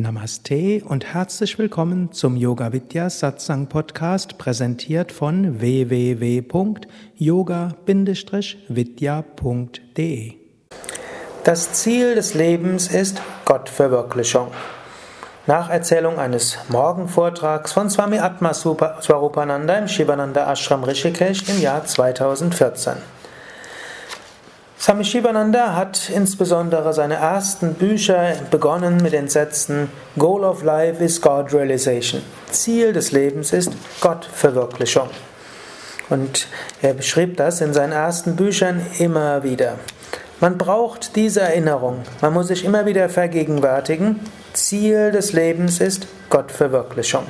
Namaste und herzlich willkommen zum Yoga Vidya Satsang Podcast, präsentiert von www.yoga-vidya.de. Das Ziel des Lebens ist Gottverwirklichung. Nach Erzählung eines Morgenvortrags von Swami Atma Swarupananda im Shivananda Ashram Rishikesh im Jahr 2014. Swami Shivananda hat insbesondere seine ersten Bücher begonnen mit den Sätzen Goal of Life is God Realization. Ziel des Lebens ist Gottverwirklichung. Und er beschrieb das in seinen ersten Büchern immer wieder. Man braucht diese Erinnerung. Man muss sich immer wieder vergegenwärtigen. Ziel des Lebens ist Gottverwirklichung.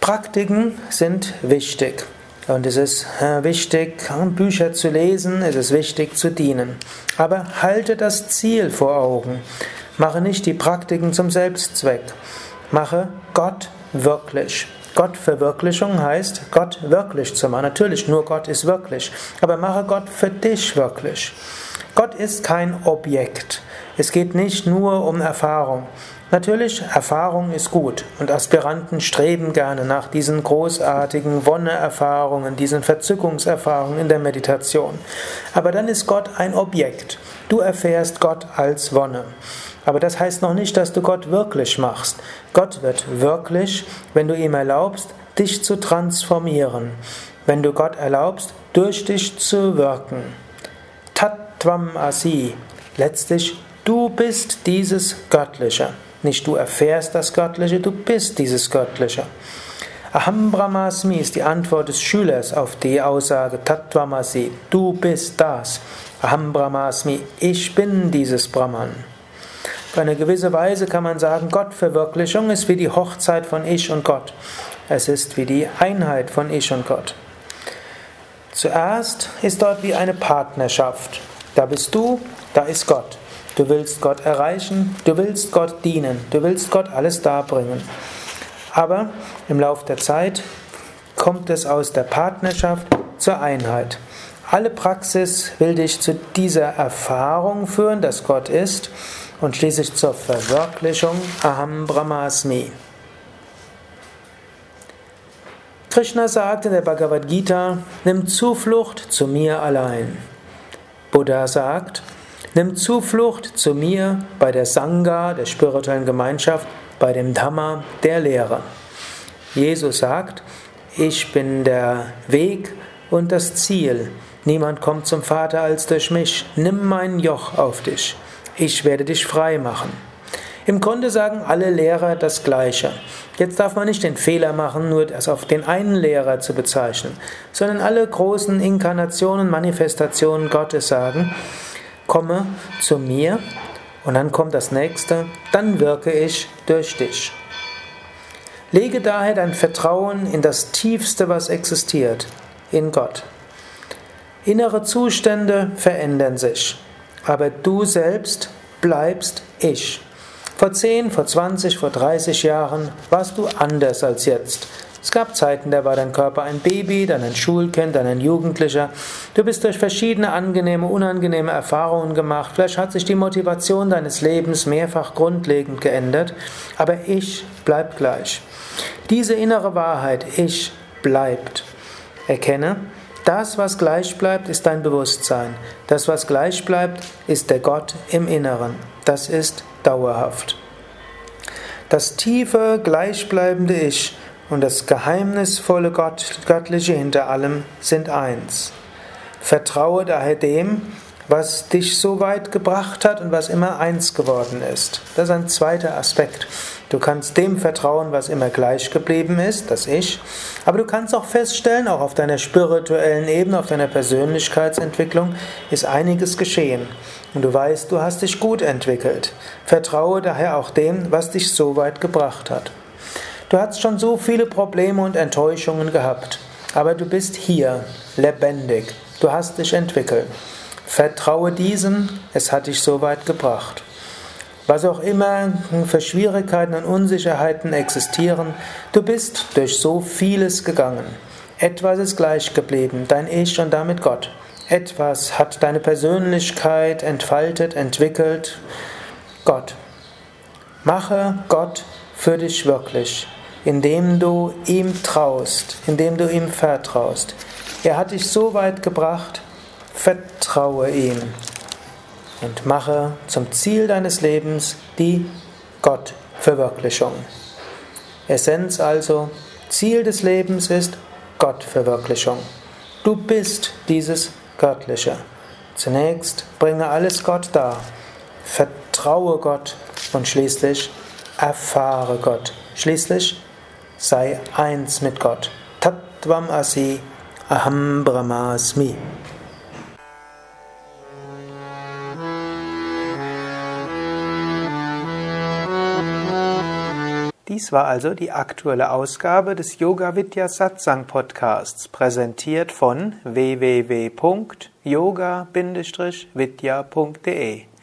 Praktiken sind wichtig. Und es ist äh, wichtig, Bücher zu lesen, es ist wichtig zu dienen. Aber halte das Ziel vor Augen. Mache nicht die Praktiken zum Selbstzweck. Mache Gott wirklich. Gottverwirklichung heißt, Gott wirklich zu machen. Natürlich, nur Gott ist wirklich. Aber mache Gott für dich wirklich. Gott ist kein Objekt. Es geht nicht nur um Erfahrung. Natürlich, Erfahrung ist gut und Aspiranten streben gerne nach diesen großartigen Wonne-Erfahrungen, diesen Verzückungserfahrungen in der Meditation. Aber dann ist Gott ein Objekt. Du erfährst Gott als Wonne. Aber das heißt noch nicht, dass du Gott wirklich machst. Gott wird wirklich, wenn du ihm erlaubst, dich zu transformieren. Wenn du Gott erlaubst, durch dich zu wirken. Tattvam Asi. Letztlich, du bist dieses Göttliche. Nicht du erfährst das Göttliche, du bist dieses Göttliche. Aham Brahmasmi ist die Antwort des Schülers auf die Aussage Tattvamasi. Du bist das. Aham Brahmasmi, ich bin dieses Brahman. Auf eine gewisse Weise kann man sagen, Gottverwirklichung ist wie die Hochzeit von Ich und Gott. Es ist wie die Einheit von Ich und Gott. Zuerst ist dort wie eine Partnerschaft. Da bist du, da ist Gott. Du willst Gott erreichen, du willst Gott dienen, du willst Gott alles darbringen. Aber im Laufe der Zeit kommt es aus der Partnerschaft zur Einheit. Alle Praxis will dich zu dieser Erfahrung führen, dass Gott ist und schließlich zur Verwirklichung Aham Brahmasmi. Krishna sagt in der Bhagavad Gita, nimm Zuflucht zu mir allein. Buddha sagt, Nimm Zuflucht zu mir bei der Sangha, der spirituellen Gemeinschaft, bei dem Dhamma, der Lehre. Jesus sagt, ich bin der Weg und das Ziel. Niemand kommt zum Vater als durch mich. Nimm mein Joch auf dich. Ich werde dich frei machen. Im Grunde sagen alle Lehrer das Gleiche. Jetzt darf man nicht den Fehler machen, nur das auf den einen Lehrer zu bezeichnen, sondern alle großen Inkarnationen, Manifestationen Gottes sagen, komme zu mir und dann kommt das nächste, dann wirke ich durch dich. Lege daher dein Vertrauen in das Tiefste, was existiert, in Gott. Innere Zustände verändern sich, aber du selbst bleibst ich. Vor 10, vor 20, vor 30 Jahren warst du anders als jetzt. Es gab Zeiten, da war dein Körper ein Baby, dann ein Schulkind, dann ein Jugendlicher. Du bist durch verschiedene angenehme, unangenehme Erfahrungen gemacht. Vielleicht hat sich die Motivation deines Lebens mehrfach grundlegend geändert, aber ich bleib gleich. Diese innere Wahrheit, ich bleibt. Erkenne, das, was gleich bleibt, ist dein Bewusstsein. Das, was gleich bleibt, ist der Gott im Inneren. Das ist dauerhaft. Das tiefe, gleichbleibende Ich und das geheimnisvolle Gott, Göttliche hinter allem sind eins. Vertraue daher dem, was dich so weit gebracht hat und was immer eins geworden ist. Das ist ein zweiter Aspekt. Du kannst dem vertrauen, was immer gleich geblieben ist, das Ich, aber du kannst auch feststellen, auch auf deiner spirituellen Ebene, auf deiner Persönlichkeitsentwicklung ist einiges geschehen. Und du weißt, du hast dich gut entwickelt. Vertraue daher auch dem, was dich so weit gebracht hat. Du hast schon so viele Probleme und Enttäuschungen gehabt, aber du bist hier, lebendig. Du hast dich entwickelt. Vertraue diesem, es hat dich so weit gebracht. Was auch immer für Schwierigkeiten und Unsicherheiten existieren, du bist durch so vieles gegangen. Etwas ist gleich geblieben, dein Ich und damit Gott. Etwas hat deine Persönlichkeit entfaltet, entwickelt, Gott. Mache Gott für dich wirklich, indem du ihm traust, indem du ihm vertraust. Er hat dich so weit gebracht, vertraue ihm und mache zum Ziel deines Lebens die Gottverwirklichung. Essenz also, Ziel des Lebens ist Gottverwirklichung. Du bist dieses Göttliche. Zunächst bringe alles Gott dar, vertraue Gott und schließlich erfahre Gott. Schließlich sei eins mit Gott. Tattvam asi aham brahmasmi. Dies war also die aktuelle Ausgabe des Yoga Vidya Satsang Podcasts, präsentiert von www.yoga-vidya.de